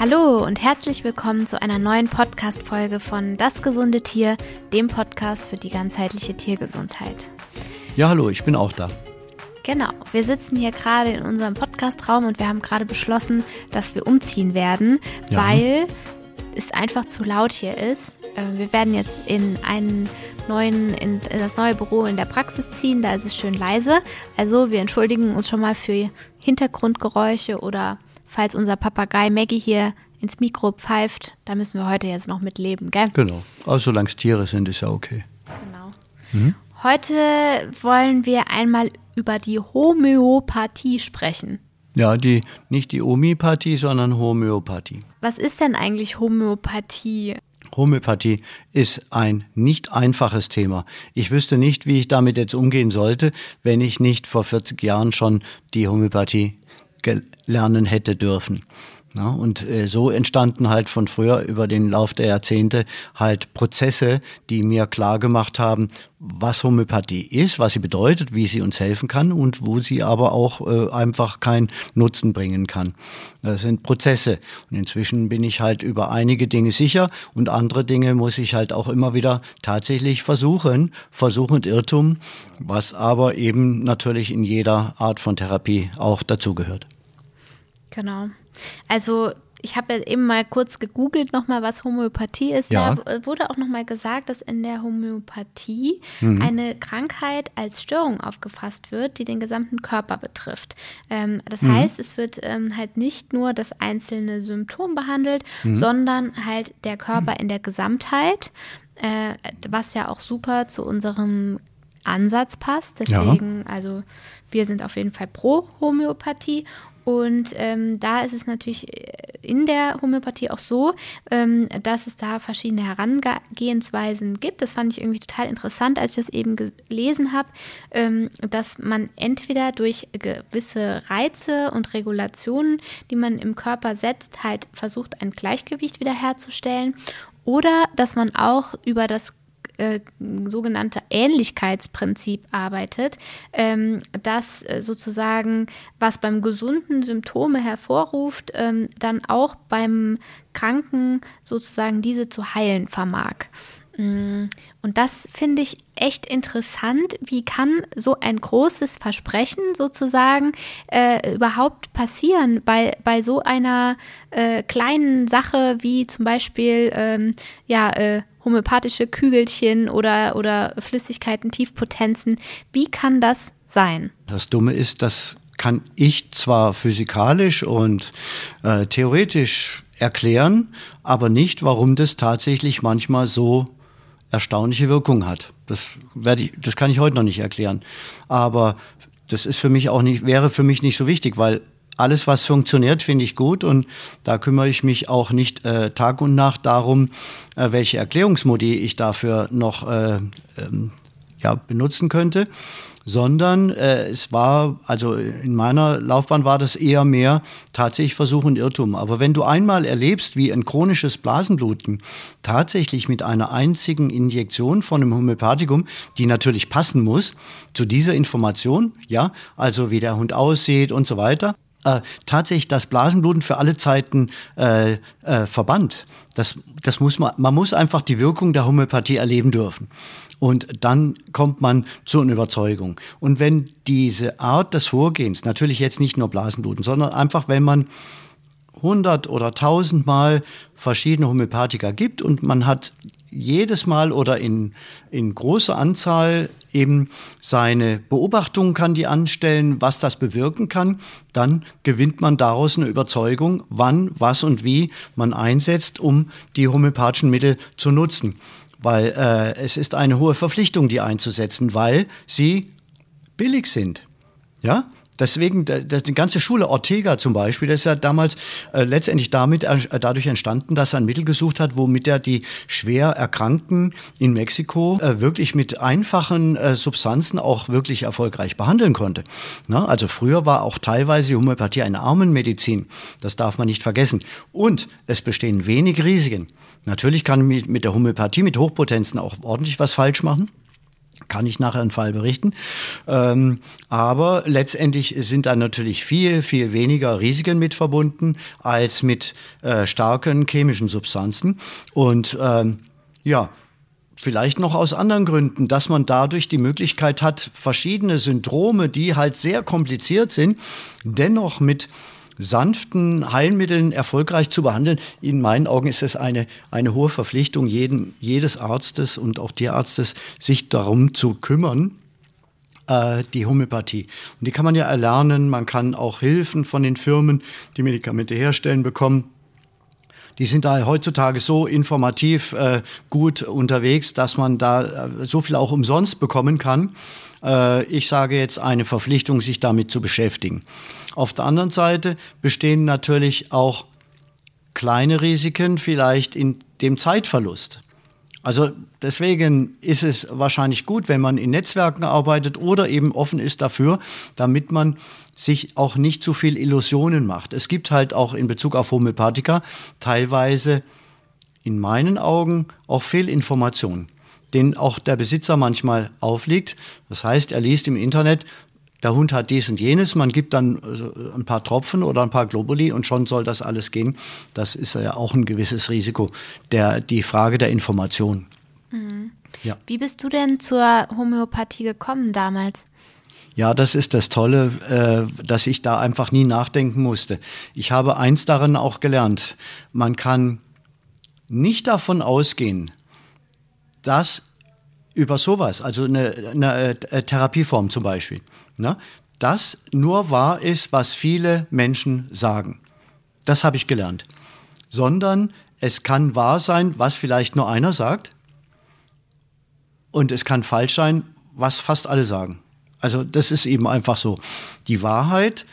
Hallo und herzlich willkommen zu einer neuen Podcast-Folge von Das gesunde Tier, dem Podcast für die ganzheitliche Tiergesundheit. Ja, hallo, ich bin auch da. Genau, wir sitzen hier gerade in unserem Podcastraum und wir haben gerade beschlossen, dass wir umziehen werden, ja. weil es einfach zu laut hier ist. Äh, wir werden jetzt in einen neuen, in das neue Büro in der Praxis ziehen. Da ist es schön leise. Also wir entschuldigen uns schon mal für Hintergrundgeräusche oder falls unser Papagei Maggie hier ins Mikro pfeift, da müssen wir heute jetzt noch mit leben, gell? Genau. Also solange es Tiere sind, ist ja okay. Genau. Mhm. Heute wollen wir einmal über die Homöopathie sprechen. Ja, die, nicht die Homöopathie, sondern Homöopathie. Was ist denn eigentlich Homöopathie? Homöopathie ist ein nicht einfaches Thema. Ich wüsste nicht, wie ich damit jetzt umgehen sollte, wenn ich nicht vor 40 Jahren schon die Homöopathie lernen hätte dürfen. Ja, und äh, so entstanden halt von früher über den Lauf der Jahrzehnte halt Prozesse, die mir klar gemacht haben, was Homöopathie ist, was sie bedeutet, wie sie uns helfen kann und wo sie aber auch äh, einfach keinen Nutzen bringen kann. Das sind Prozesse. Und inzwischen bin ich halt über einige Dinge sicher und andere Dinge muss ich halt auch immer wieder tatsächlich versuchen, Versuch und Irrtum, was aber eben natürlich in jeder Art von Therapie auch dazugehört. Genau. Also ich habe ja eben mal kurz gegoogelt nochmal, was Homöopathie ist. Ja. Da wurde auch nochmal gesagt, dass in der Homöopathie mhm. eine Krankheit als Störung aufgefasst wird, die den gesamten Körper betrifft. Ähm, das mhm. heißt, es wird ähm, halt nicht nur das einzelne Symptom behandelt, mhm. sondern halt der Körper in der Gesamtheit, äh, was ja auch super zu unserem Ansatz passt. Deswegen, ja. also wir sind auf jeden Fall pro Homöopathie und ähm, da ist es natürlich äh, in der Homöopathie auch so, ähm, dass es da verschiedene Herangehensweisen gibt. Das fand ich irgendwie total interessant, als ich das eben gelesen habe, ähm, dass man entweder durch gewisse Reize und Regulationen, die man im Körper setzt, halt versucht, ein Gleichgewicht wiederherzustellen oder dass man auch über das äh, sogenannte Ähnlichkeitsprinzip arbeitet, ähm, das äh, sozusagen, was beim Gesunden Symptome hervorruft, ähm, dann auch beim Kranken sozusagen diese zu heilen vermag. Mm, und das finde ich echt interessant. Wie kann so ein großes Versprechen sozusagen äh, überhaupt passieren bei, bei so einer äh, kleinen Sache wie zum Beispiel ähm, ja, äh, homöopathische Kügelchen oder, oder Flüssigkeiten, Tiefpotenzen. Wie kann das sein? Das Dumme ist, das kann ich zwar physikalisch und äh, theoretisch erklären, aber nicht, warum das tatsächlich manchmal so erstaunliche Wirkung hat. Das werde ich, das kann ich heute noch nicht erklären. Aber das ist für mich auch nicht, wäre für mich nicht so wichtig, weil alles, was funktioniert, finde ich gut und da kümmere ich mich auch nicht äh, Tag und Nacht darum, äh, welche Erklärungsmodi ich dafür noch äh, ähm, ja, benutzen könnte, sondern äh, es war, also in meiner Laufbahn war das eher mehr tatsächlich Versuch und Irrtum. Aber wenn du einmal erlebst, wie ein chronisches Blasenbluten tatsächlich mit einer einzigen Injektion von einem Homöopathikum, die natürlich passen muss zu dieser Information, ja, also wie der Hund aussieht und so weiter, äh, tatsächlich das Blasenbluten für alle Zeiten äh, äh, verbannt. Das, das muss man, man muss einfach die Wirkung der Homöopathie erleben dürfen. Und dann kommt man zu einer Überzeugung. Und wenn diese Art des Vorgehens, natürlich jetzt nicht nur Blasenbluten, sondern einfach, wenn man 100 oder 1000 Mal verschiedene Homöopathika gibt und man hat jedes Mal oder in, in großer Anzahl eben seine Beobachtungen kann die anstellen, was das bewirken kann, dann gewinnt man daraus eine Überzeugung, wann, was und wie man einsetzt, um die homöopathischen Mittel zu nutzen. Weil äh, es ist eine hohe Verpflichtung, die einzusetzen, weil sie billig sind. Ja? Deswegen, die ganze Schule Ortega zum Beispiel, das ist ja damals äh, letztendlich damit, äh, dadurch entstanden, dass er ein Mittel gesucht hat, womit er die schwer Erkrankten in Mexiko äh, wirklich mit einfachen äh, Substanzen auch wirklich erfolgreich behandeln konnte. Na, also früher war auch teilweise die Homöopathie eine Armenmedizin. Das darf man nicht vergessen. Und es bestehen wenig Risiken. Natürlich kann mit der Homöopathie, mit Hochpotenzen auch ordentlich was falsch machen. Kann ich nachher einen Fall berichten. Ähm, aber letztendlich sind da natürlich viel, viel weniger Risiken mit verbunden als mit äh, starken chemischen Substanzen. Und ähm, ja, vielleicht noch aus anderen Gründen, dass man dadurch die Möglichkeit hat, verschiedene Syndrome, die halt sehr kompliziert sind, dennoch mit sanften Heilmitteln erfolgreich zu behandeln. In meinen Augen ist es eine, eine hohe Verpflichtung jeden, jedes Arztes und auch Tierarztes, sich darum zu kümmern, äh, die Homöopathie. Und die kann man ja erlernen. Man kann auch Hilfen von den Firmen, die Medikamente herstellen, bekommen. Die sind da heutzutage so informativ äh, gut unterwegs, dass man da äh, so viel auch umsonst bekommen kann. Äh, ich sage jetzt eine Verpflichtung, sich damit zu beschäftigen. Auf der anderen Seite bestehen natürlich auch kleine Risiken, vielleicht in dem Zeitverlust. Also deswegen ist es wahrscheinlich gut, wenn man in Netzwerken arbeitet oder eben offen ist dafür, damit man sich auch nicht zu viel Illusionen macht. Es gibt halt auch in Bezug auf Homöopathika teilweise in meinen Augen auch Fehlinformationen, denen auch der Besitzer manchmal aufliegt. Das heißt, er liest im Internet, der Hund hat dies und jenes, man gibt dann äh, ein paar Tropfen oder ein paar Globuli und schon soll das alles gehen. Das ist ja auch ein gewisses Risiko, der, die Frage der Information. Mhm. Ja. Wie bist du denn zur Homöopathie gekommen damals? Ja, das ist das Tolle, äh, dass ich da einfach nie nachdenken musste. Ich habe eins darin auch gelernt. Man kann nicht davon ausgehen, dass über sowas, also eine, eine äh, Therapieform zum Beispiel, ne, das nur wahr ist, was viele Menschen sagen. Das habe ich gelernt. Sondern es kann wahr sein, was vielleicht nur einer sagt. Und es kann falsch sein, was fast alle sagen. Also das ist eben einfach so. Die Wahrheit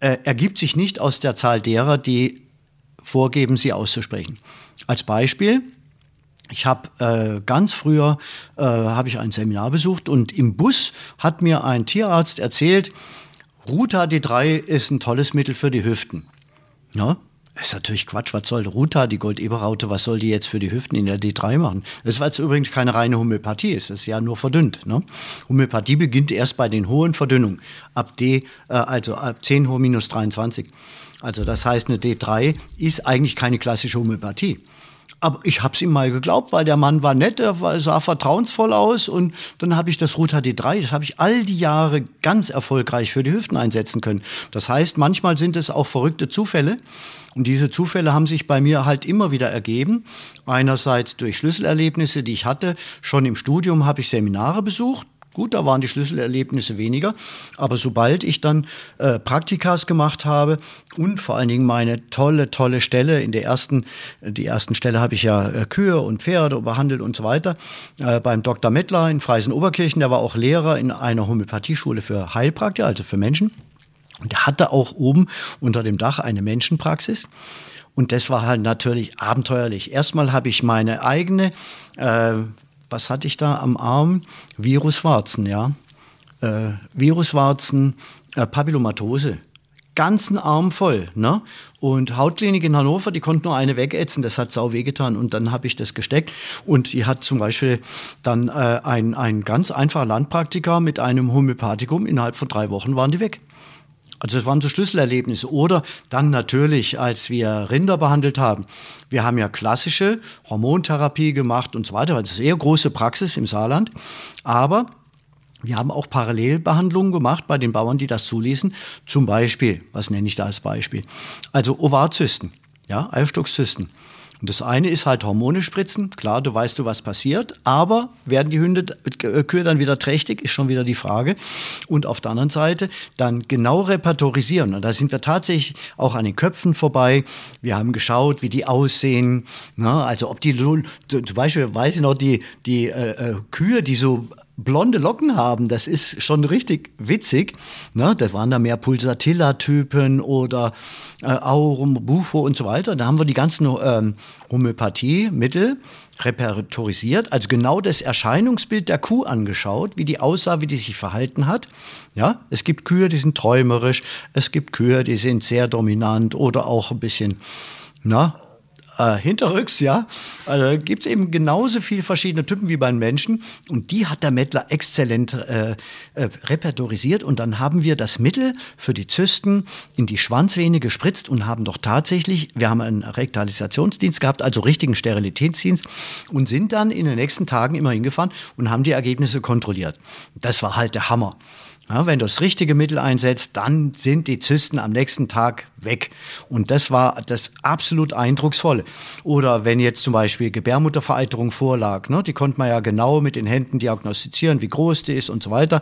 äh, ergibt sich nicht aus der Zahl derer, die vorgeben, sie auszusprechen. Als Beispiel, ich habe äh, ganz früher äh, habe ich ein Seminar besucht und im Bus hat mir ein Tierarzt erzählt, Ruta D3 ist ein tolles Mittel für die Hüften. Ja, das ist natürlich Quatsch. Was soll Ruta, die Goldeberraute, was soll die jetzt für die Hüften in der D3 machen? Das war jetzt übrigens keine reine Homöopathie. Das ist ja nur verdünnt. Ne? Homöopathie beginnt erst bei den hohen Verdünnungen. Ab D, äh, also ab 10 hoch minus 23. Also das heißt, eine D3 ist eigentlich keine klassische Homöopathie. Aber ich habe es ihm mal geglaubt, weil der Mann war nett, er sah vertrauensvoll aus und dann habe ich das Ruta D3, das habe ich all die Jahre ganz erfolgreich für die Hüften einsetzen können. Das heißt, manchmal sind es auch verrückte Zufälle und diese Zufälle haben sich bei mir halt immer wieder ergeben. Einerseits durch Schlüsselerlebnisse, die ich hatte. Schon im Studium habe ich Seminare besucht Gut, da waren die Schlüsselerlebnisse weniger, aber sobald ich dann äh, Praktikas gemacht habe und vor allen Dingen meine tolle, tolle Stelle in der ersten, die ersten Stelle habe ich ja äh, Kühe und Pferde behandelt und so weiter, äh, beim Dr. Mettler in Freisen-Oberkirchen, der war auch Lehrer in einer Homöopathieschule für Heilpraktiker, also für Menschen. Und der hatte auch oben unter dem Dach eine Menschenpraxis. Und das war halt natürlich abenteuerlich. Erstmal habe ich meine eigene äh, was hatte ich da am Arm? Viruswarzen, ja. Äh, Viruswarzen, äh, Papillomatose. Ganzen Arm voll, ne? Und Hautklinik in Hannover, die konnte nur eine wegätzen, das hat sau wehgetan. Und dann habe ich das gesteckt. Und die hat zum Beispiel dann äh, ein, ein ganz einfacher Landpraktiker mit einem Homöopathikum, innerhalb von drei Wochen waren die weg. Also das waren so Schlüsselerlebnisse. Oder dann natürlich, als wir Rinder behandelt haben. Wir haben ja klassische Hormontherapie gemacht und so weiter. Das ist eine sehr große Praxis im Saarland. Aber wir haben auch Parallelbehandlungen gemacht bei den Bauern, die das zuließen. Zum Beispiel, was nenne ich da als Beispiel? Also Ovarzysten, ja, Eierstockzysten. Und das eine ist halt Hormone spritzen. Klar, du weißt du, was passiert. Aber werden die Hunde, äh, Kühe dann wieder trächtig, ist schon wieder die Frage. Und auf der anderen Seite dann genau repertorisieren. Und da sind wir tatsächlich auch an den Köpfen vorbei. Wir haben geschaut, wie die aussehen. Na, also ob die, zum Beispiel weiß ich noch, die, die äh, äh Kühe, die so blonde Locken haben, das ist schon richtig witzig. Ne? Das waren da mehr Pulsatilla-Typen oder äh, Aurum, Bufo und so weiter. Da haben wir die ganzen ähm, Homöopathie-Mittel repertorisiert, also genau das Erscheinungsbild der Kuh angeschaut, wie die aussah, wie die sich verhalten hat. Ja, es gibt Kühe, die sind träumerisch, es gibt Kühe, die sind sehr dominant oder auch ein bisschen, na, äh, hinterrücks, ja. Also gibt es eben genauso viele verschiedene Typen wie beim Menschen. Und die hat der Mettler exzellent äh, äh, repertorisiert. Und dann haben wir das Mittel für die Zysten in die Schwanzvene gespritzt und haben doch tatsächlich, wir haben einen Rektalisationsdienst gehabt, also richtigen Sterilitätsdienst, und sind dann in den nächsten Tagen immer hingefahren und haben die Ergebnisse kontrolliert. Das war halt der Hammer. Ja, wenn du das richtige Mittel einsetzt, dann sind die Zysten am nächsten Tag weg. Und das war das absolut eindrucksvolle. Oder wenn jetzt zum Beispiel Gebärmuttervereiterung vorlag, ne, die konnte man ja genau mit den Händen diagnostizieren, wie groß die ist und so weiter.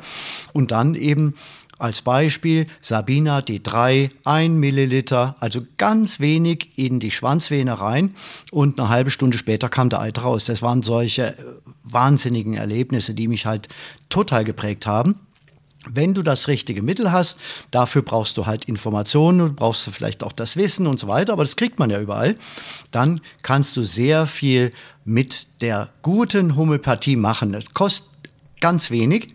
Und dann eben als Beispiel Sabina D3, ein Milliliter, also ganz wenig in die Schwanzvene rein und eine halbe Stunde später kam der Eiter raus. Das waren solche äh, wahnsinnigen Erlebnisse, die mich halt total geprägt haben. Wenn du das richtige Mittel hast, dafür brauchst du halt Informationen, brauchst du vielleicht auch das Wissen und so weiter, aber das kriegt man ja überall, dann kannst du sehr viel mit der guten Homöopathie machen. Das kostet ganz wenig,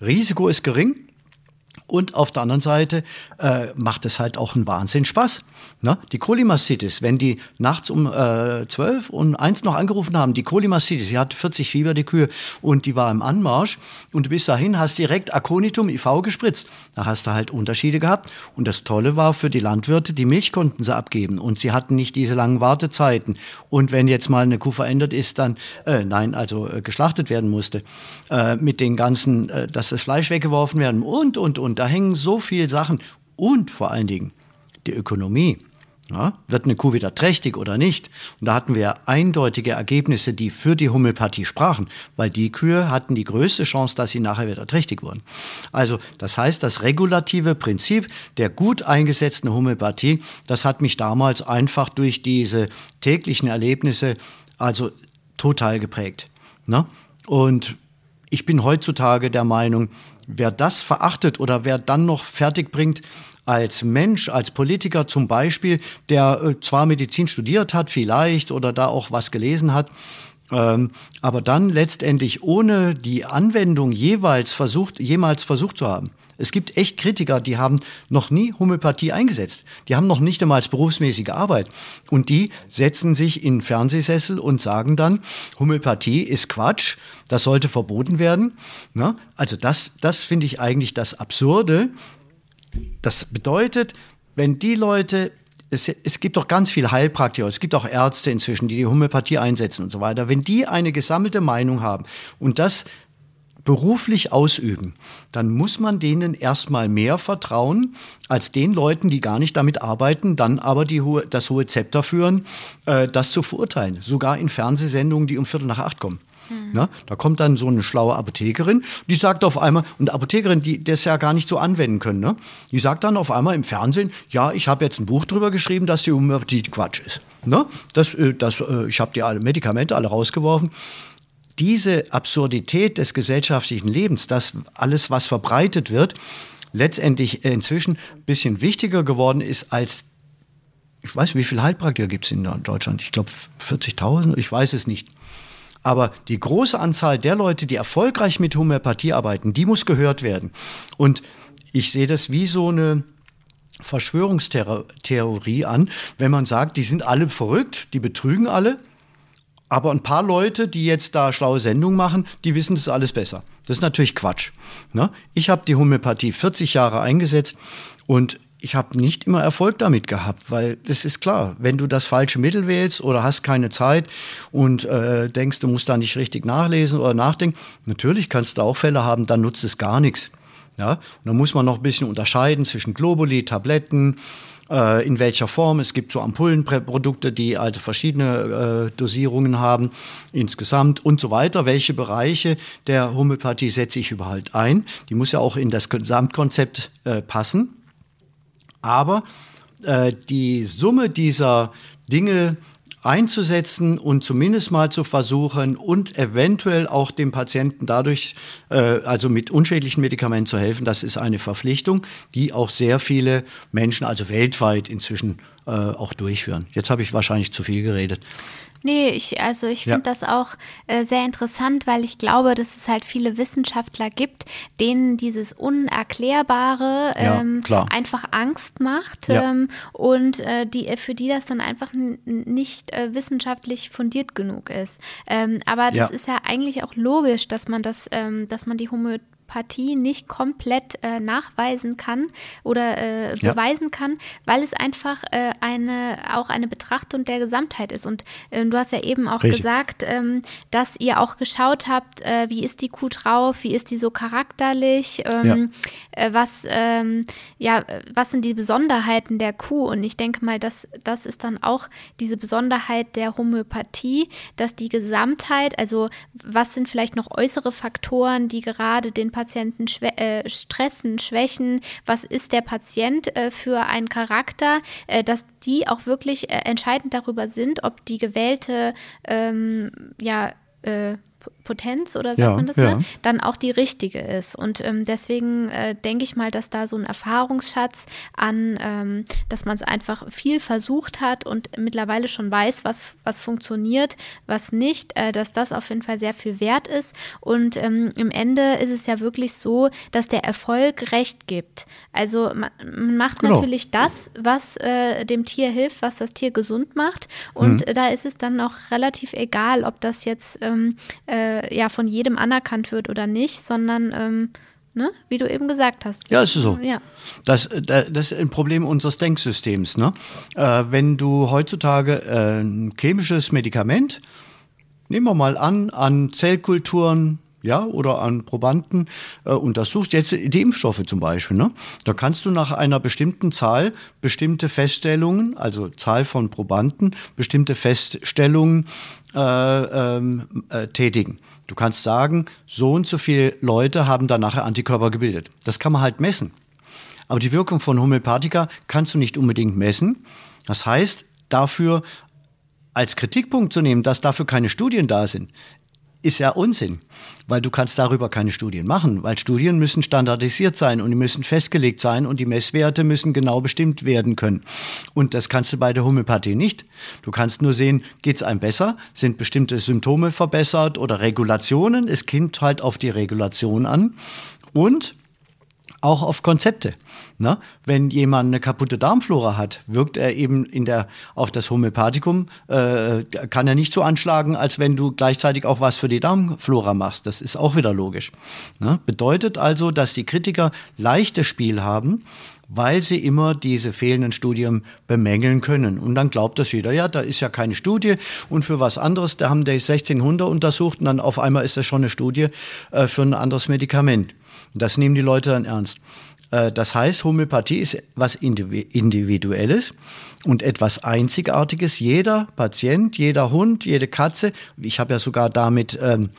Risiko ist gering und auf der anderen Seite äh, macht es halt auch einen Wahnsinn Spaß. Ne? Die Kolimastitis, wenn die nachts um äh, 12 und 1 noch angerufen haben, die Kolimastitis, die hat 40 Fieber, die Kühe, und die war im Anmarsch und bis dahin hast direkt Aconitum IV gespritzt. Da hast du halt Unterschiede gehabt. Und das Tolle war für die Landwirte, die Milch konnten sie abgeben und sie hatten nicht diese langen Wartezeiten. Und wenn jetzt mal eine Kuh verändert ist, dann, äh, nein, also äh, geschlachtet werden musste, äh, mit den ganzen, äh, dass das Fleisch weggeworfen werden und, und, und. Da hängen so viele Sachen. Und vor allen Dingen die Ökonomie. Ja, wird eine Kuh wieder trächtig oder nicht? Und da hatten wir eindeutige Ergebnisse, die für die Homöopathie sprachen, weil die Kühe hatten die größte Chance, dass sie nachher wieder trächtig wurden. Also das heißt, das regulative Prinzip der gut eingesetzten Homöopathie, das hat mich damals einfach durch diese täglichen Erlebnisse also total geprägt. Ne? Und ich bin heutzutage der Meinung, wer das verachtet oder wer dann noch fertig bringt, als Mensch, als Politiker zum Beispiel, der äh, zwar Medizin studiert hat, vielleicht oder da auch was gelesen hat, ähm, aber dann letztendlich ohne die Anwendung jeweils versucht, jemals versucht zu haben. Es gibt echt Kritiker, die haben noch nie Homöopathie eingesetzt. Die haben noch nicht einmal berufsmäßige Arbeit. Und die setzen sich in Fernsehsessel und sagen dann, Homöopathie ist Quatsch, das sollte verboten werden. Ja, also das, das finde ich eigentlich das Absurde, das bedeutet, wenn die Leute, es, es gibt doch ganz viele Heilpraktiker, es gibt auch Ärzte inzwischen, die die Homöopathie einsetzen und so weiter, wenn die eine gesammelte Meinung haben und das beruflich ausüben, dann muss man denen erstmal mehr vertrauen als den Leuten, die gar nicht damit arbeiten, dann aber die hohe, das hohe Zepter führen, äh, das zu verurteilen. Sogar in Fernsehsendungen, die um Viertel nach acht kommen. Mhm. Na, da kommt dann so eine schlaue Apothekerin, die sagt auf einmal, und Apothekerin, die das ja gar nicht so anwenden können, ne? die sagt dann auf einmal im Fernsehen, ja, ich habe jetzt ein Buch drüber geschrieben, dass die Homöopathie Quatsch ist. Ne? Das, äh, das, äh, ich habe die alle Medikamente alle rausgeworfen. Diese Absurdität des gesellschaftlichen Lebens, das alles, was verbreitet wird, letztendlich inzwischen ein bisschen wichtiger geworden ist als ich weiß, wie viele Heilpraktiker gibt es in Deutschland? Ich glaube 40.000, ich weiß es nicht. Aber die große Anzahl der Leute, die erfolgreich mit Homöopathie arbeiten, die muss gehört werden. Und ich sehe das wie so eine Verschwörungstheorie an, wenn man sagt, die sind alle verrückt, die betrügen alle. Aber ein paar Leute, die jetzt da schlaue Sendungen machen, die wissen das alles besser. Das ist natürlich Quatsch. Ne? Ich habe die Homöopathie 40 Jahre eingesetzt und ich habe nicht immer Erfolg damit gehabt, weil es ist klar, wenn du das falsche Mittel wählst oder hast keine Zeit und äh, denkst, du musst da nicht richtig nachlesen oder nachdenken, natürlich kannst du auch Fälle haben, dann nutzt es gar nichts. Ja? Und dann muss man noch ein bisschen unterscheiden zwischen Globuli, Tabletten, äh, in welcher Form. Es gibt so Ampullenprodukte, die also verschiedene äh, Dosierungen haben insgesamt und so weiter. Welche Bereiche der Homöopathie setze ich überhaupt ein? Die muss ja auch in das Gesamtkonzept äh, passen. Aber äh, die Summe dieser Dinge einzusetzen und zumindest mal zu versuchen und eventuell auch dem Patienten dadurch, äh, also mit unschädlichen Medikamenten zu helfen, das ist eine Verpflichtung, die auch sehr viele Menschen, also weltweit inzwischen äh, auch durchführen. Jetzt habe ich wahrscheinlich zu viel geredet. Nee, ich, also ich finde ja. das auch äh, sehr interessant, weil ich glaube, dass es halt viele Wissenschaftler gibt, denen dieses Unerklärbare ähm, ja, einfach Angst macht ja. ähm, und äh, die, äh, für die das dann einfach nicht äh, wissenschaftlich fundiert genug ist. Ähm, aber das ist ja eigentlich auch logisch, dass man das, ähm, dass man die Homö Partie nicht komplett äh, nachweisen kann oder äh, ja. beweisen kann, weil es einfach äh, eine auch eine Betrachtung der Gesamtheit ist. Und äh, du hast ja eben auch Richtig. gesagt, ähm, dass ihr auch geschaut habt, äh, wie ist die Kuh drauf, wie ist die so charakterlich, ähm, ja. Äh, was ähm, ja was sind die Besonderheiten der Kuh? Und ich denke mal, dass das ist dann auch diese Besonderheit der Homöopathie, dass die Gesamtheit, also was sind vielleicht noch äußere Faktoren, die gerade den Patienten schwä äh, stressen, schwächen, was ist der Patient äh, für ein Charakter, äh, dass die auch wirklich äh, entscheidend darüber sind, ob die gewählte ähm, ja, äh, Potenz oder sagt ja, man das, ja. ne? dann auch die richtige ist. Und ähm, deswegen äh, denke ich mal, dass da so ein Erfahrungsschatz an, ähm, dass man es einfach viel versucht hat und mittlerweile schon weiß, was, was funktioniert, was nicht, äh, dass das auf jeden Fall sehr viel wert ist. Und ähm, im Ende ist es ja wirklich so, dass der Erfolg Recht gibt. Also man, man macht genau. natürlich das, was äh, dem Tier hilft, was das Tier gesund macht. Und mhm. da ist es dann auch relativ egal, ob das jetzt ähm, äh, ja von jedem anerkannt wird oder nicht, sondern ähm, Ne? Wie du eben gesagt hast. Ja, ist so. Ja. Das, das ist ein Problem unseres Denksystems. Ne? Äh, wenn du heutzutage äh, ein chemisches Medikament, nehmen wir mal an, an Zellkulturen ja, oder an Probanden äh, untersuchst, jetzt die Impfstoffe zum Beispiel, ne? da kannst du nach einer bestimmten Zahl bestimmte Feststellungen, also Zahl von Probanden, bestimmte Feststellungen äh, ähm, äh, tätigen. Du kannst sagen, so und so viele Leute haben dann nachher Antikörper gebildet. Das kann man halt messen. Aber die Wirkung von Homöopathika kannst du nicht unbedingt messen. Das heißt, dafür als Kritikpunkt zu nehmen, dass dafür keine Studien da sind, ist ja Unsinn, weil du kannst darüber keine Studien machen, weil Studien müssen standardisiert sein und die müssen festgelegt sein und die Messwerte müssen genau bestimmt werden können. Und das kannst du bei der Homöopathie nicht. Du kannst nur sehen, geht es einem besser, sind bestimmte Symptome verbessert oder Regulationen. Es kommt halt auf die Regulation an und auch auf Konzepte. Ne? Wenn jemand eine kaputte Darmflora hat, wirkt er eben in der, auf das Homöopathikum, äh, kann er nicht so anschlagen, als wenn du gleichzeitig auch was für die Darmflora machst. Das ist auch wieder logisch. Ne? Bedeutet also, dass die Kritiker leichtes Spiel haben, weil sie immer diese fehlenden Studien bemängeln können. Und dann glaubt das jeder, ja, da ist ja keine Studie und für was anderes, da haben die 1600 untersucht und dann auf einmal ist das schon eine Studie äh, für ein anderes Medikament. Das nehmen die Leute dann ernst. Äh, das heißt, Homöopathie ist was Individuelles und etwas Einzigartiges. Jeder Patient, jeder Hund, jede Katze, ich habe ja sogar damit ähm,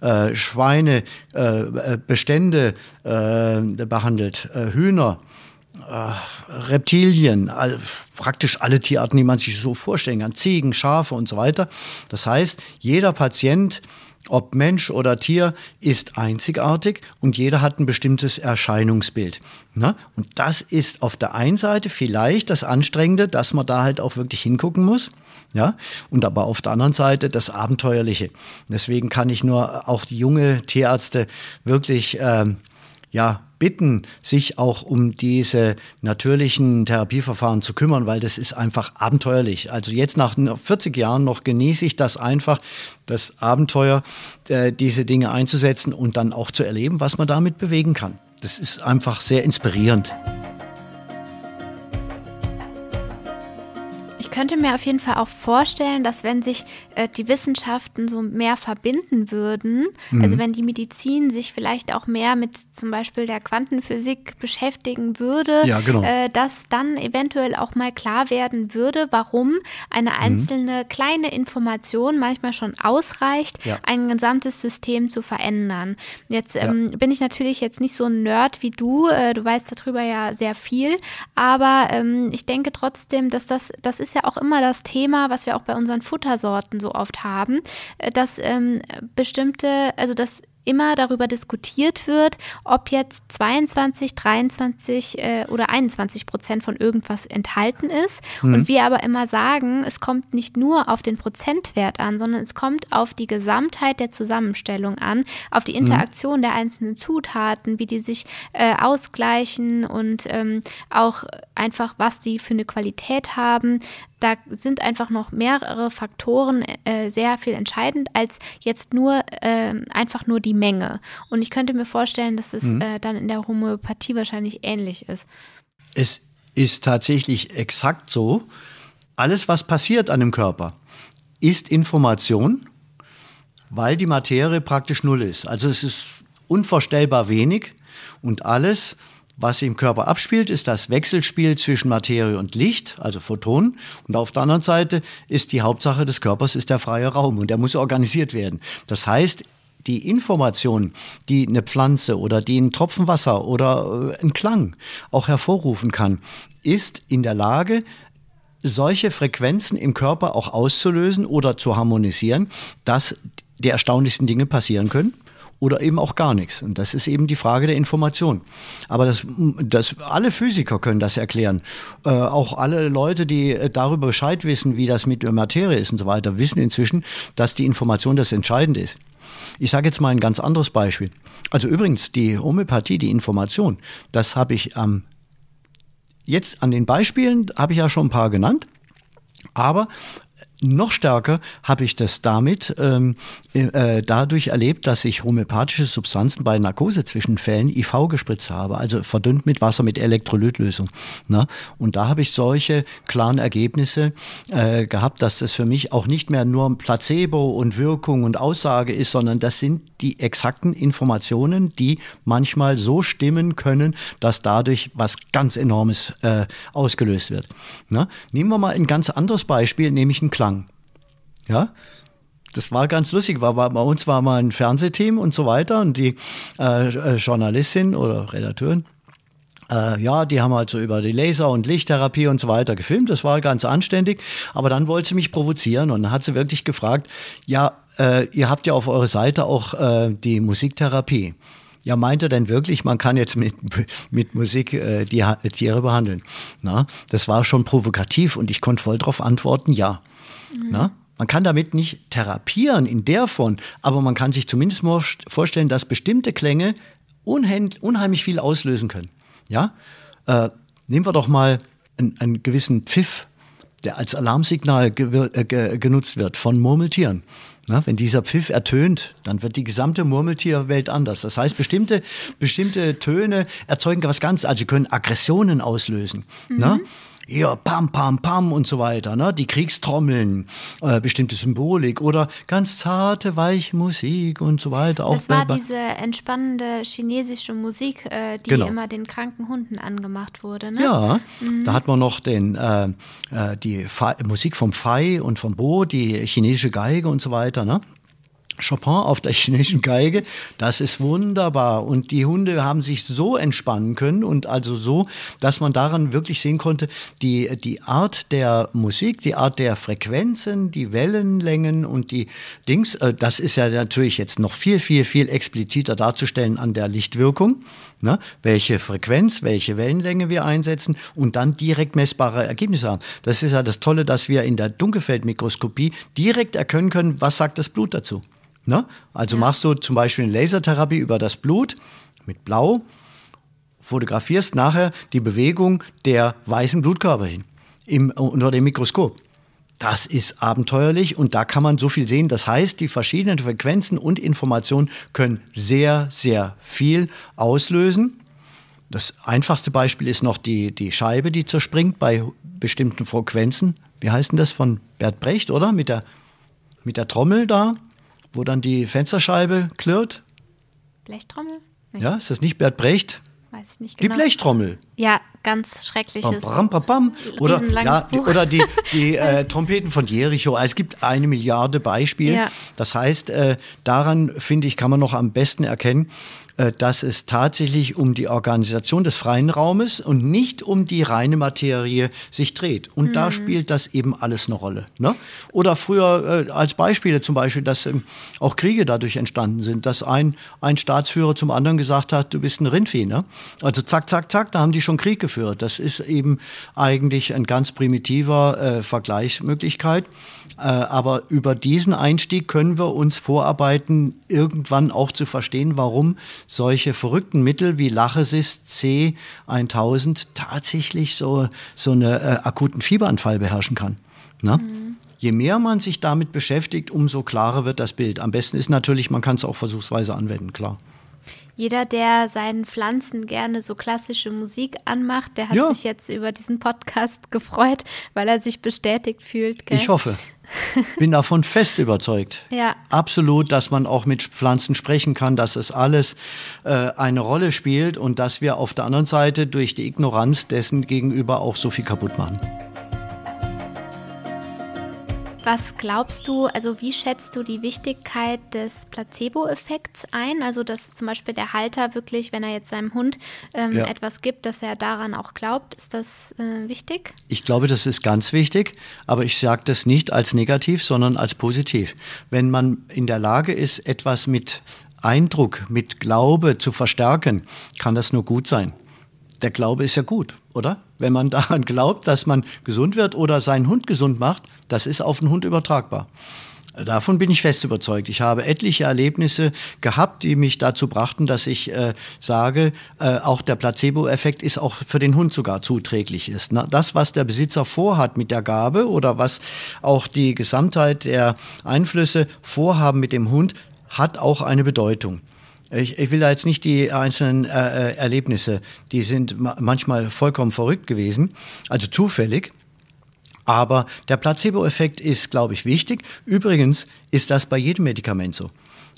äh, Schweine, äh, äh Bestände äh, behandelt, äh, Hühner, Reptilien, all, praktisch alle Tierarten, die man sich so vorstellen kann, Ziegen, Schafe und so weiter. Das heißt, jeder Patient ob Mensch oder Tier, ist einzigartig und jeder hat ein bestimmtes Erscheinungsbild. Ne? Und das ist auf der einen Seite vielleicht das Anstrengende, dass man da halt auch wirklich hingucken muss. Ja, und aber auf der anderen Seite das Abenteuerliche. Deswegen kann ich nur auch die junge Tierärzte wirklich ähm, ja, bitten, sich auch um diese natürlichen Therapieverfahren zu kümmern, weil das ist einfach abenteuerlich. Also jetzt nach 40 Jahren noch genieße ich das einfach, das Abenteuer, äh, diese Dinge einzusetzen und dann auch zu erleben, was man damit bewegen kann. Das ist einfach sehr inspirierend. Könnte mir auf jeden Fall auch vorstellen, dass wenn sich äh, die Wissenschaften so mehr verbinden würden, mhm. also wenn die Medizin sich vielleicht auch mehr mit zum Beispiel der Quantenphysik beschäftigen würde, ja, genau. äh, dass dann eventuell auch mal klar werden würde, warum eine mhm. einzelne mhm. kleine Information manchmal schon ausreicht, ja. ein gesamtes System zu verändern. Jetzt ähm, ja. bin ich natürlich jetzt nicht so ein Nerd wie du, äh, du weißt darüber ja sehr viel, aber ähm, ich denke trotzdem, dass das, das ist ja auch immer das Thema, was wir auch bei unseren Futtersorten so oft haben, äh, dass ähm, bestimmte, also dass immer darüber diskutiert wird, ob jetzt 22, 23 äh, oder 21 Prozent von irgendwas enthalten ist. Mhm. Und wir aber immer sagen, es kommt nicht nur auf den Prozentwert an, sondern es kommt auf die Gesamtheit der Zusammenstellung an, auf die mhm. Interaktion mhm. der einzelnen Zutaten, wie die sich äh, ausgleichen und ähm, auch einfach, was sie für eine Qualität haben da sind einfach noch mehrere Faktoren äh, sehr viel entscheidend als jetzt nur äh, einfach nur die Menge. Und ich könnte mir vorstellen, dass es mhm. äh, dann in der Homöopathie wahrscheinlich ähnlich ist. Es ist tatsächlich exakt so. Alles, was passiert an dem Körper, ist Information, weil die Materie praktisch null ist. Also es ist unvorstellbar wenig und alles, was im Körper abspielt, ist das Wechselspiel zwischen Materie und Licht, also Photonen. Und auf der anderen Seite ist die Hauptsache des Körpers ist der freie Raum und der muss organisiert werden. Das heißt, die Information, die eine Pflanze oder die ein Tropfen Wasser oder äh, ein Klang auch hervorrufen kann, ist in der Lage, solche Frequenzen im Körper auch auszulösen oder zu harmonisieren, dass die erstaunlichsten Dinge passieren können oder eben auch gar nichts. Und das ist eben die Frage der Information. Aber das, das, alle Physiker können das erklären. Äh, auch alle Leute, die äh, darüber Bescheid wissen, wie das mit der Materie ist und so weiter, wissen inzwischen, dass die Information das Entscheidende ist. Ich sage jetzt mal ein ganz anderes Beispiel. Also übrigens, die Homöopathie, die Information, das habe ich ähm, jetzt an den Beispielen, habe ich ja schon ein paar genannt. Aber noch stärker habe ich das damit ähm, äh, dadurch erlebt, dass ich homöopathische Substanzen bei Narkosezwischenfällen IV gespritzt habe, also verdünnt mit Wasser mit Elektrolytlösung. Ne? Und da habe ich solche klaren Ergebnisse äh, gehabt, dass das für mich auch nicht mehr nur ein Placebo und Wirkung und Aussage ist, sondern das sind die exakten Informationen, die manchmal so stimmen können, dass dadurch was ganz Enormes äh, ausgelöst wird. Ne? Nehmen wir mal ein ganz anderes Beispiel, nämlich einen Klang. Ja, das war ganz lustig. War, bei uns war mal ein Fernsehteam und so weiter und die äh, äh, Journalistin oder Redakteurin, äh, ja, die haben halt so über die Laser- und Lichttherapie und so weiter gefilmt. Das war ganz anständig. Aber dann wollte sie mich provozieren und dann hat sie wirklich gefragt, ja, äh, ihr habt ja auf eurer Seite auch äh, die Musiktherapie. Ja, meint er denn wirklich, man kann jetzt mit, mit Musik äh, die Tiere behandeln? Na, das war schon provokativ und ich konnte voll darauf antworten, ja. Mhm. Na? Man kann damit nicht therapieren in der Form, aber man kann sich zumindest vorstellen, dass bestimmte Klänge unheimlich viel auslösen können. Ja? Äh, nehmen wir doch mal einen, einen gewissen Pfiff, der als Alarmsignal ge äh, genutzt wird von Murmeltieren. Na, wenn dieser Pfiff ertönt, dann wird die gesamte Murmeltierwelt anders. Das heißt, bestimmte, bestimmte Töne erzeugen was ganz, also können Aggressionen auslösen. Mhm. Hier pam, pam, pam und so weiter, ne? die Kriegstrommeln, äh, bestimmte Symbolik oder ganz zarte, weiche Musik und so weiter. Auch das war diese entspannende chinesische Musik, äh, die genau. immer den kranken Hunden angemacht wurde. Ne? Ja, mhm. da hat man noch den, äh, äh die Fa Musik vom Fei und vom Bo, die chinesische Geige und so weiter. Ne? Chopin auf der chinesischen Geige, das ist wunderbar. Und die Hunde haben sich so entspannen können und also so, dass man daran wirklich sehen konnte, die, die Art der Musik, die Art der Frequenzen, die Wellenlängen und die Dings, äh, das ist ja natürlich jetzt noch viel, viel, viel expliziter darzustellen an der Lichtwirkung. Ne? Welche Frequenz, welche Wellenlänge wir einsetzen und dann direkt messbare Ergebnisse haben. Das ist ja das Tolle, dass wir in der Dunkelfeldmikroskopie direkt erkennen können, was sagt das Blut dazu. Ne? Also ja. machst du zum Beispiel eine Lasertherapie über das Blut mit Blau, fotografierst nachher die Bewegung der weißen Blutkörper hin im, unter dem Mikroskop. Das ist abenteuerlich und da kann man so viel sehen. Das heißt, die verschiedenen Frequenzen und Informationen können sehr, sehr viel auslösen. Das einfachste Beispiel ist noch die, die Scheibe, die zerspringt bei bestimmten Frequenzen. Wie heißt denn das von Bert Brecht, oder? Mit der, mit der Trommel da wo dann die Fensterscheibe klirrt. Blechtrommel? Nee. Ja, ist das nicht Bert Brecht? Weiß ich nicht genau. Die Blechtrommel. Ja, ganz schreckliches. Bam, bam, bam. Oder, ja, die, oder die, die äh, Trompeten von Jericho. Es gibt eine Milliarde Beispiele. Ja. Das heißt, äh, daran, finde ich, kann man noch am besten erkennen, dass es tatsächlich um die Organisation des freien Raumes und nicht um die reine Materie sich dreht. Und mhm. da spielt das eben alles eine Rolle. Ne? Oder früher äh, als Beispiele zum Beispiel, dass ähm, auch Kriege dadurch entstanden sind, dass ein, ein Staatsführer zum anderen gesagt hat, du bist ein Rindvieh. Ne? Also zack, zack, zack, da haben die schon Krieg geführt. Das ist eben eigentlich ein ganz primitiver äh, Vergleichsmöglichkeit. Äh, aber über diesen Einstieg können wir uns vorarbeiten, irgendwann auch zu verstehen, warum solche verrückten Mittel wie Lachesis C1000 tatsächlich so, so einen äh, akuten Fieberanfall beherrschen kann. Ne? Mhm. Je mehr man sich damit beschäftigt, umso klarer wird das Bild. Am besten ist natürlich, man kann es auch versuchsweise anwenden, klar. Jeder, der seinen Pflanzen gerne so klassische Musik anmacht, der hat ja. sich jetzt über diesen Podcast gefreut, weil er sich bestätigt fühlt. Gell? Ich hoffe. Bin davon fest überzeugt. Ja. Absolut, dass man auch mit Pflanzen sprechen kann, dass es alles äh, eine Rolle spielt und dass wir auf der anderen Seite durch die Ignoranz dessen gegenüber auch so viel kaputt machen. Was glaubst du, also wie schätzt du die Wichtigkeit des Placebo-Effekts ein? Also, dass zum Beispiel der Halter wirklich, wenn er jetzt seinem Hund ähm, ja. etwas gibt, dass er daran auch glaubt, ist das äh, wichtig? Ich glaube, das ist ganz wichtig, aber ich sage das nicht als negativ, sondern als positiv. Wenn man in der Lage ist, etwas mit Eindruck, mit Glaube zu verstärken, kann das nur gut sein. Der Glaube ist ja gut, oder? Wenn man daran glaubt, dass man gesund wird oder seinen Hund gesund macht, das ist auf den Hund übertragbar. Davon bin ich fest überzeugt. Ich habe etliche Erlebnisse gehabt, die mich dazu brachten, dass ich äh, sage, äh, auch der Placebo-Effekt ist auch für den Hund sogar zuträglich ist. Na, das, was der Besitzer vorhat mit der Gabe oder was auch die Gesamtheit der Einflüsse vorhaben mit dem Hund, hat auch eine Bedeutung. Ich, ich will da jetzt nicht die einzelnen äh, äh Erlebnisse, die sind manchmal vollkommen verrückt gewesen, also zufällig. Aber der Placebo-Effekt ist, glaube ich, wichtig. Übrigens ist das bei jedem Medikament so.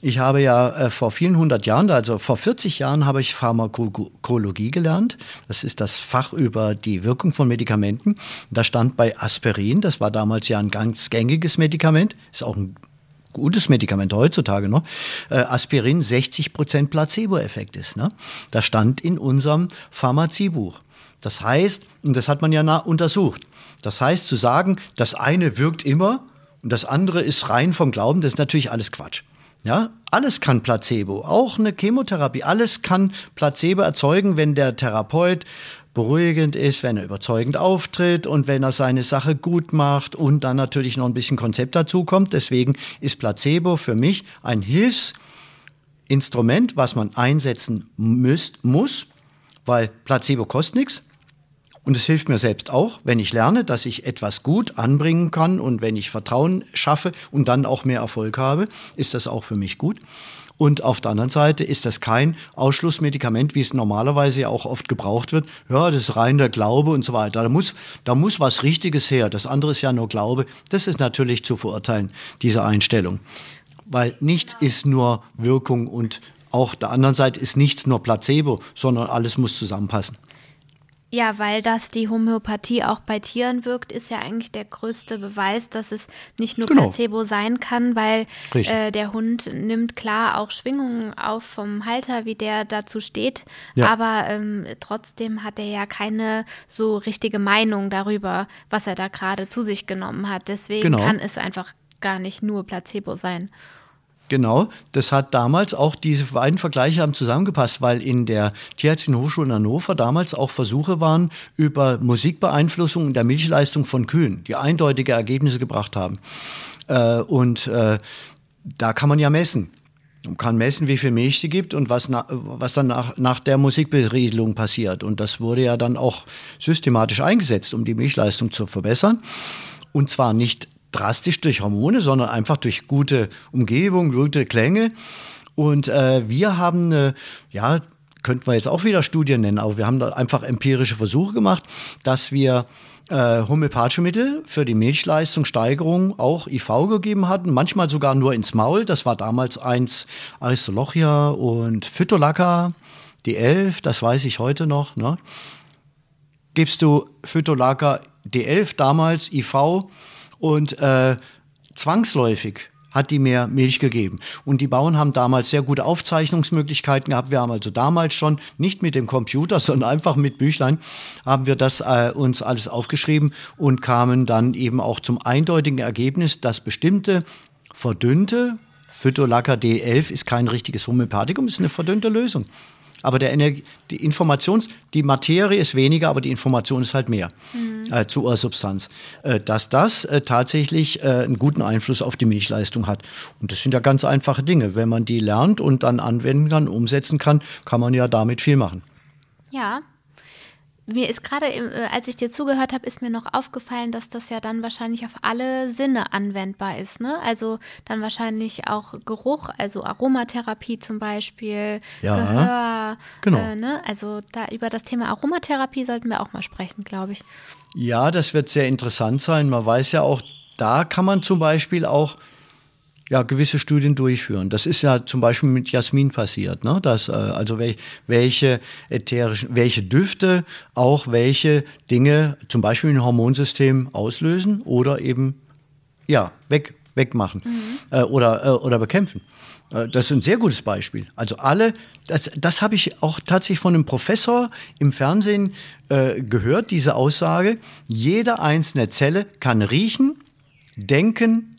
Ich habe ja äh, vor vielen hundert Jahren, also vor 40 Jahren, habe ich Pharmakologie gelernt. Das ist das Fach über die Wirkung von Medikamenten. Da stand bei Aspirin, das war damals ja ein ganz gängiges Medikament, ist auch ein gutes Medikament heutzutage noch, äh, Aspirin 60 Prozent Placebo-Effekt ist. Ne? Das stand in unserem Pharmaziebuch. Das heißt, und das hat man ja untersucht, das heißt zu sagen, das eine wirkt immer und das andere ist rein vom Glauben, das ist natürlich alles Quatsch. Ja, alles kann Placebo, auch eine Chemotherapie, alles kann Placebo erzeugen, wenn der Therapeut beruhigend ist, wenn er überzeugend auftritt und wenn er seine Sache gut macht und dann natürlich noch ein bisschen Konzept dazu kommt. Deswegen ist Placebo für mich ein Hilfsinstrument, was man einsetzen müsst, muss, weil Placebo kostet nichts. Und es hilft mir selbst auch, wenn ich lerne, dass ich etwas gut anbringen kann und wenn ich Vertrauen schaffe und dann auch mehr Erfolg habe, ist das auch für mich gut. Und auf der anderen Seite ist das kein Ausschlussmedikament, wie es normalerweise ja auch oft gebraucht wird. Ja, das ist rein der Glaube und so weiter. Da muss, da muss was Richtiges her. Das andere ist ja nur Glaube. Das ist natürlich zu verurteilen, diese Einstellung. Weil nichts ist nur Wirkung und auch der anderen Seite ist nichts nur Placebo, sondern alles muss zusammenpassen. Ja, weil das die Homöopathie auch bei Tieren wirkt, ist ja eigentlich der größte Beweis, dass es nicht nur genau. Placebo sein kann, weil äh, der Hund nimmt klar auch Schwingungen auf vom Halter, wie der dazu steht, ja. aber ähm, trotzdem hat er ja keine so richtige Meinung darüber, was er da gerade zu sich genommen hat. Deswegen genau. kann es einfach gar nicht nur Placebo sein. Genau, das hat damals auch diese beiden Vergleiche haben zusammengepasst, weil in der Tierärztlichen Hochschule in Hannover damals auch Versuche waren über Musikbeeinflussung in der Milchleistung von Kühen, die eindeutige Ergebnisse gebracht haben. Äh, und äh, da kann man ja messen. Man kann messen, wie viel Milch sie gibt und was, na, was dann nach, nach der Musikberieselung passiert. Und das wurde ja dann auch systematisch eingesetzt, um die Milchleistung zu verbessern. Und zwar nicht drastisch durch Hormone, sondern einfach durch gute Umgebung, gute Klänge. Und äh, wir haben, äh, ja, könnten wir jetzt auch wieder Studien nennen, aber wir haben da einfach empirische Versuche gemacht, dass wir äh, homöopathische Mittel für die Milchleistungssteigerung auch IV gegeben hatten, manchmal sogar nur ins Maul. Das war damals eins Aristolochia und Phytolacca, die elf, das weiß ich heute noch. Ne? gibst du Phytolaca D11 damals, IV, und äh, zwangsläufig hat die mehr Milch gegeben. Und die Bauern haben damals sehr gute Aufzeichnungsmöglichkeiten gehabt. Wir haben also damals schon, nicht mit dem Computer, sondern einfach mit Büchlein, haben wir das äh, uns alles aufgeschrieben und kamen dann eben auch zum eindeutigen Ergebnis, dass bestimmte verdünnte Phytolacca D11 ist kein richtiges Homöopathikum, ist eine verdünnte Lösung. Aber der Energie, die Informations, die Materie ist weniger, aber die Information ist halt mehr mhm. äh, zur Ursubstanz. Äh, dass das äh, tatsächlich äh, einen guten Einfluss auf die Milchleistung hat. Und das sind ja ganz einfache Dinge. Wenn man die lernt und dann anwenden kann, umsetzen kann, kann man ja damit viel machen. Ja, mir ist gerade, äh, als ich dir zugehört habe, ist mir noch aufgefallen, dass das ja dann wahrscheinlich auf alle Sinne anwendbar ist. Ne? Also dann wahrscheinlich auch Geruch, also Aromatherapie zum Beispiel, ja, Gehör. Genau. Äh, ne? Also da über das Thema Aromatherapie sollten wir auch mal sprechen, glaube ich. Ja, das wird sehr interessant sein. Man weiß ja auch, da kann man zum Beispiel auch ja, gewisse Studien durchführen. Das ist ja zum Beispiel mit Jasmin passiert, ne? Dass, äh, also wel, welche ätherischen, welche Düfte auch welche Dinge zum Beispiel im Hormonsystem auslösen oder eben ja, weg, wegmachen mhm. äh, oder, äh, oder bekämpfen. Äh, das ist ein sehr gutes Beispiel. Also alle, das, das habe ich auch tatsächlich von einem Professor im Fernsehen äh, gehört, diese Aussage. Jede einzelne Zelle kann riechen, denken,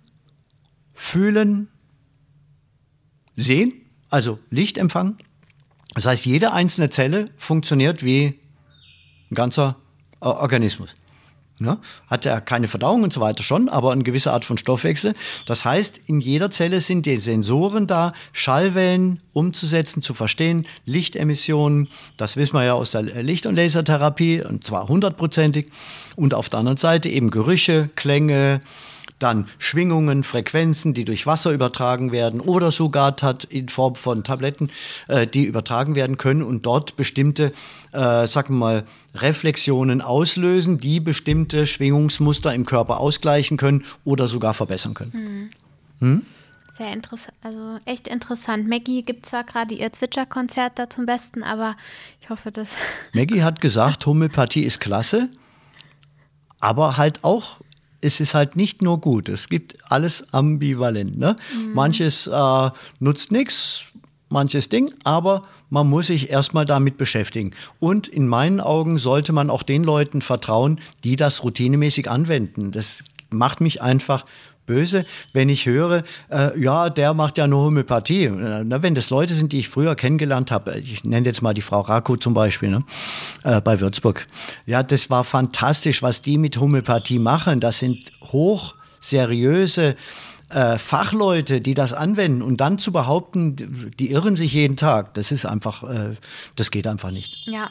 fühlen, sehen, also Lichtempfang. Das heißt, jede einzelne Zelle funktioniert wie ein ganzer äh, Organismus. Ne? Hat er keine Verdauung und so weiter schon, aber eine gewisse Art von Stoffwechsel. Das heißt, in jeder Zelle sind die Sensoren da, Schallwellen umzusetzen, zu verstehen, Lichtemissionen, das wissen wir ja aus der Licht- und Lasertherapie, und zwar hundertprozentig. Und auf der anderen Seite eben Gerüche, Klänge, dann Schwingungen, Frequenzen, die durch Wasser übertragen werden oder sogar in Form von Tabletten, äh, die übertragen werden können und dort bestimmte, äh, sagen wir mal, Reflexionen auslösen, die bestimmte Schwingungsmuster im Körper ausgleichen können oder sogar verbessern können. Mhm. Hm? Sehr interessant, also echt interessant. Maggie gibt zwar gerade ihr Zwitscher-Konzert da zum Besten, aber ich hoffe, dass. Maggie hat gesagt, Homöopathie ist klasse, aber halt auch es ist halt nicht nur gut. Es gibt alles ambivalent. Ne? Mhm. Manches äh, nutzt nichts, manches Ding, aber man muss sich erstmal damit beschäftigen. Und in meinen Augen sollte man auch den Leuten vertrauen, die das routinemäßig anwenden. Das macht mich einfach böse, wenn ich höre, äh, ja, der macht ja nur Homöopathie. Äh, na, wenn das Leute sind, die ich früher kennengelernt habe, ich nenne jetzt mal die Frau Raku zum Beispiel, ne, äh, bei Würzburg. Ja, das war fantastisch, was die mit Homöopathie machen. Das sind hoch seriöse äh, Fachleute, die das anwenden und dann zu behaupten, die irren sich jeden Tag, das ist einfach, äh, das geht einfach nicht. Ja.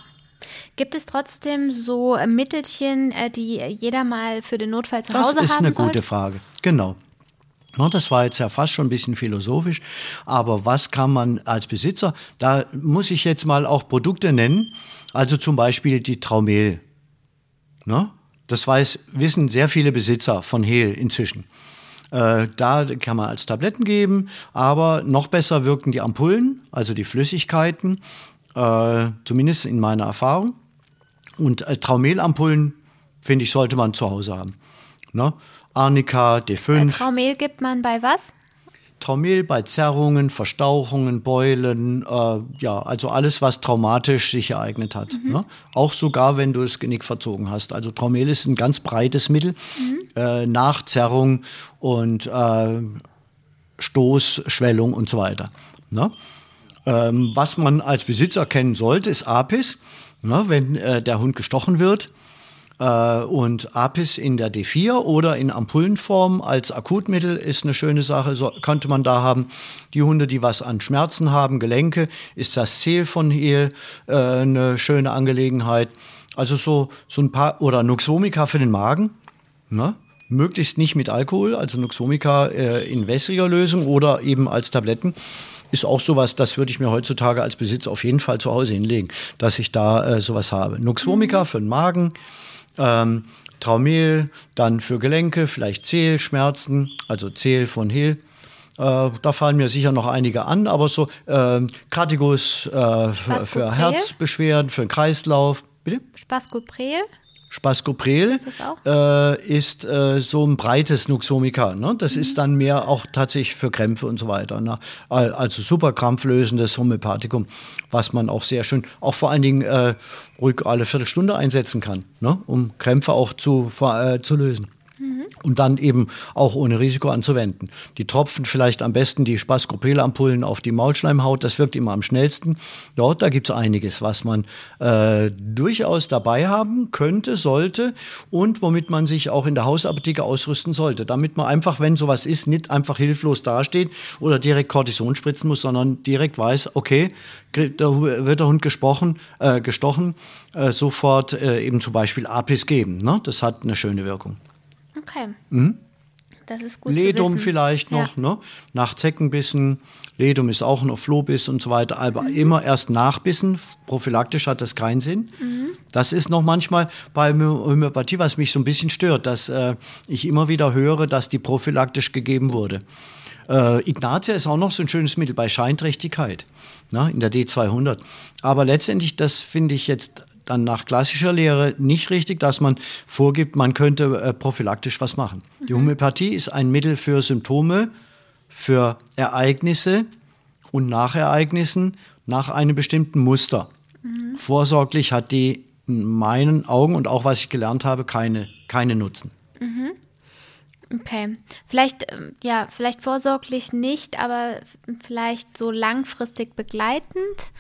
Gibt es trotzdem so äh, Mittelchen, äh, die jeder mal für den Notfall zu das Hause haben Das ist eine sollte? gute Frage. Genau. Das war jetzt ja fast schon ein bisschen philosophisch, aber was kann man als Besitzer, da muss ich jetzt mal auch Produkte nennen, also zum Beispiel die Traumel. Ne? Das weiß, wissen sehr viele Besitzer von Hehl inzwischen. Äh, da kann man als Tabletten geben, aber noch besser wirken die Ampullen, also die Flüssigkeiten äh, zumindest in meiner Erfahrung. Und äh, Traumelampullen, finde ich, sollte man zu Hause haben. Ne? Arnika, D5. Äh, Traumel gibt man bei was? Traumel bei Zerrungen, Verstauchungen, Beulen, äh, ja, also alles, was traumatisch sich ereignet hat. Mhm. Ne? Auch sogar, wenn du das Genick verzogen hast. Also Traumel ist ein ganz breites Mittel mhm. äh, nach Zerrung und äh, Stoß, Schwellung und so weiter. Ne? Ähm, was man als Besitzer kennen sollte, ist Apis. Ne, wenn äh, der Hund gestochen wird, äh, und Apis in der D4 oder in Ampullenform als Akutmittel ist eine schöne Sache, so, könnte man da haben. Die Hunde, die was an Schmerzen haben, Gelenke, ist das Ziel von Hehl äh, eine schöne Angelegenheit. Also so, so ein paar, oder Nuxvomica für den Magen. Ne? Möglichst nicht mit Alkohol, also Nuxvomica äh, in wässriger Lösung oder eben als Tabletten ist auch sowas, das würde ich mir heutzutage als Besitz auf jeden Fall zu Hause hinlegen, dass ich da äh, sowas habe. Nux vomica mhm. für den Magen, ähm, Traumel, dann für Gelenke, vielleicht Zählschmerzen, also Zähl von Hill. Äh, da fallen mir sicher noch einige an, aber so äh, Kratigus äh, für, für Herzbeschwerden, für den Kreislauf. Bitte? Spascoprel. Spascoprel äh, ist äh, so ein breites Nuxomica. Ne? Das mhm. ist dann mehr auch tatsächlich für Krämpfe und so weiter. Ne? Also super krampflösendes Homöopathikum, was man auch sehr schön, auch vor allen Dingen äh, ruhig alle Viertelstunde einsetzen kann, ne? um Krämpfe auch zu, äh, zu lösen und dann eben auch ohne Risiko anzuwenden. Die Tropfen vielleicht am besten die Spaskopelampullen auf die Maulschleimhaut, das wirkt immer am schnellsten. Dort, da gibt es einiges, was man äh, durchaus dabei haben könnte, sollte und womit man sich auch in der Hausapotheke ausrüsten sollte, damit man einfach, wenn sowas ist, nicht einfach hilflos dasteht oder direkt Cortison spritzen muss, sondern direkt weiß, okay, da wird der Hund gesprochen, äh, gestochen, äh, sofort äh, eben zum Beispiel Apis geben. Ne? Das hat eine schöne Wirkung. Okay. Mhm. Das ist gut. Ledum vielleicht noch, ja. ne? Nach Zeckenbissen. Ledum ist auch noch Flohbiss und so weiter, aber mhm. immer erst nachbissen. Prophylaktisch hat das keinen Sinn. Mhm. Das ist noch manchmal bei Homöopathie, was mich so ein bisschen stört, dass äh, ich immer wieder höre, dass die prophylaktisch gegeben wurde. Äh, Ignatia ist auch noch so ein schönes Mittel bei Scheinträchtigkeit na, ne, in der D200. Aber letztendlich, das finde ich jetzt dann nach klassischer Lehre nicht richtig, dass man vorgibt, man könnte äh, prophylaktisch was machen. Mhm. Die Homöopathie ist ein Mittel für Symptome, für Ereignisse und nach Ereignissen nach einem bestimmten Muster. Mhm. Vorsorglich hat die in meinen Augen und auch was ich gelernt habe, keine, keine Nutzen. Mhm. Okay, vielleicht ähm, ja, vielleicht vorsorglich nicht, aber vielleicht so langfristig begleitend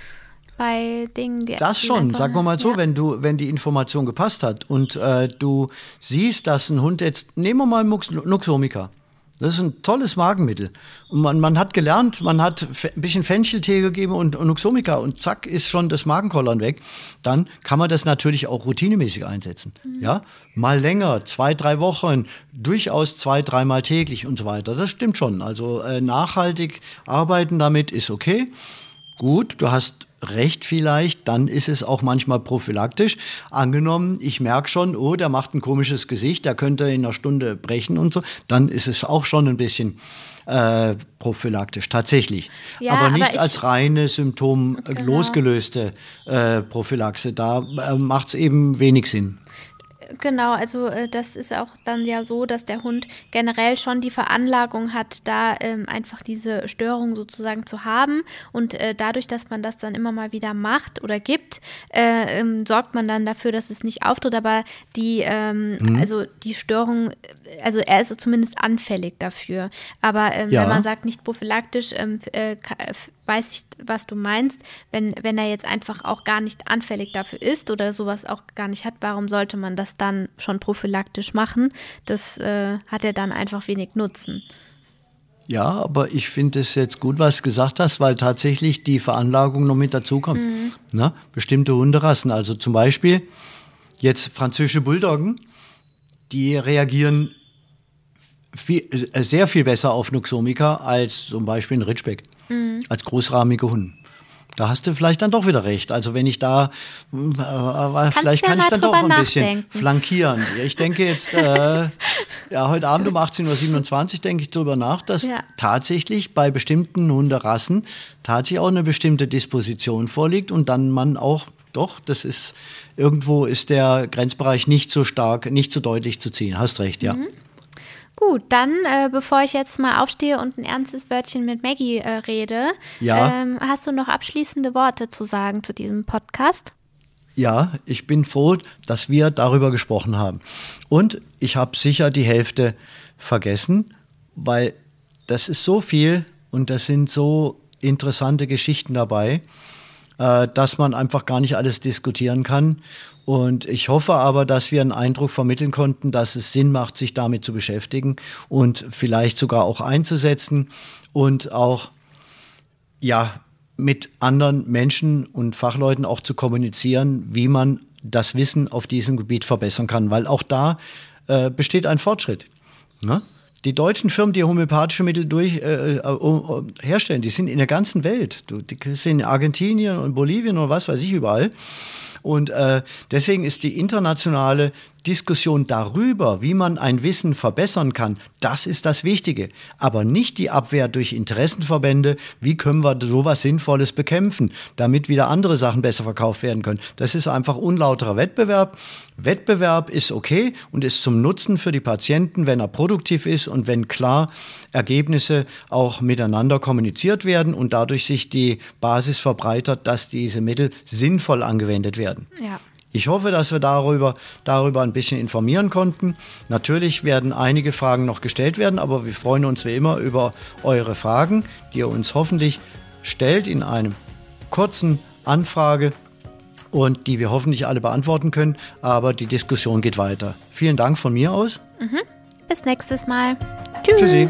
bei Dingen, die Das schon, sagen wir mal so, ja. wenn du, wenn die Information gepasst hat und äh, du siehst, dass ein Hund jetzt, nehmen wir mal Nuxomica. Das ist ein tolles Magenmittel. Und man, man hat gelernt, man hat ein bisschen Fencheltee gegeben und, und Nuxomica und zack ist schon das Magenkollern weg. Dann kann man das natürlich auch routinemäßig einsetzen. Mhm. Ja, mal länger, zwei, drei Wochen, durchaus zwei, dreimal täglich und so weiter. Das stimmt schon. Also äh, nachhaltig arbeiten damit ist okay. Gut, du hast recht vielleicht, dann ist es auch manchmal prophylaktisch. Angenommen, ich merke schon, oh, der macht ein komisches Gesicht, der könnte in einer Stunde brechen und so, dann ist es auch schon ein bisschen äh, prophylaktisch, tatsächlich. Ja, aber nicht aber als reine Symptom genau. losgelöste äh, Prophylaxe. Da äh, macht es eben wenig Sinn. Genau, also äh, das ist auch dann ja so, dass der Hund generell schon die Veranlagung hat, da ähm, einfach diese Störung sozusagen zu haben. Und äh, dadurch, dass man das dann immer mal wieder macht oder gibt, äh, ähm, sorgt man dann dafür, dass es nicht auftritt. Aber die, ähm, mhm. also die Störung, also er ist zumindest anfällig dafür. Aber ähm, ja. wenn man sagt, nicht prophylaktisch, ähm, äh, weiß ich, was du meinst. Wenn, wenn er jetzt einfach auch gar nicht anfällig dafür ist oder sowas auch gar nicht hat, warum sollte man das dann schon prophylaktisch machen? Das äh, hat er dann einfach wenig Nutzen. Ja, aber ich finde es jetzt gut, was du gesagt hast, weil tatsächlich die Veranlagung noch mit dazukommt. Mhm. Ne? Bestimmte Hunderassen, also zum Beispiel jetzt französische Bulldoggen, die reagieren viel, äh, sehr viel besser auf Nuxomica als zum Beispiel ein Ritschbeck mhm. als großrahmige Hund. Da hast du vielleicht dann doch wieder recht. Also wenn ich da, äh, vielleicht kann ich dann doch ein bisschen flankieren. Ich denke jetzt, äh, ja, heute Abend um 18.27 Uhr denke ich darüber nach, dass ja. tatsächlich bei bestimmten Hunderassen tatsächlich auch eine bestimmte Disposition vorliegt und dann man auch, doch, das ist, irgendwo ist der Grenzbereich nicht so stark, nicht so deutlich zu ziehen. Hast recht, ja. Mhm. Gut, dann, äh, bevor ich jetzt mal aufstehe und ein ernstes Wörtchen mit Maggie äh, rede, ja. ähm, hast du noch abschließende Worte zu sagen zu diesem Podcast? Ja, ich bin froh, dass wir darüber gesprochen haben. Und ich habe sicher die Hälfte vergessen, weil das ist so viel und das sind so interessante Geschichten dabei, äh, dass man einfach gar nicht alles diskutieren kann. Und ich hoffe aber, dass wir einen Eindruck vermitteln konnten, dass es Sinn macht, sich damit zu beschäftigen und vielleicht sogar auch einzusetzen und auch, ja, mit anderen Menschen und Fachleuten auch zu kommunizieren, wie man das Wissen auf diesem Gebiet verbessern kann, weil auch da äh, besteht ein Fortschritt. Ne? Die deutschen Firmen, die homöopathische Mittel durch, äh, äh, herstellen, die sind in der ganzen Welt. Die sind in Argentinien und Bolivien und was weiß ich überall. Und äh, deswegen ist die internationale Diskussion darüber, wie man ein Wissen verbessern kann, das ist das Wichtige. Aber nicht die Abwehr durch Interessenverbände, wie können wir sowas Sinnvolles bekämpfen, damit wieder andere Sachen besser verkauft werden können. Das ist einfach unlauterer Wettbewerb. Wettbewerb ist okay und ist zum Nutzen für die Patienten, wenn er produktiv ist und wenn klar Ergebnisse auch miteinander kommuniziert werden und dadurch sich die Basis verbreitert, dass diese Mittel sinnvoll angewendet werden. Ja. Ich hoffe, dass wir darüber, darüber ein bisschen informieren konnten. Natürlich werden einige Fragen noch gestellt werden, aber wir freuen uns wie immer über eure Fragen, die ihr uns hoffentlich stellt in einem kurzen Anfrage und die wir hoffentlich alle beantworten können. Aber die Diskussion geht weiter. Vielen Dank von mir aus. Mhm. Bis nächstes Mal. Tschüss. Tschüssi.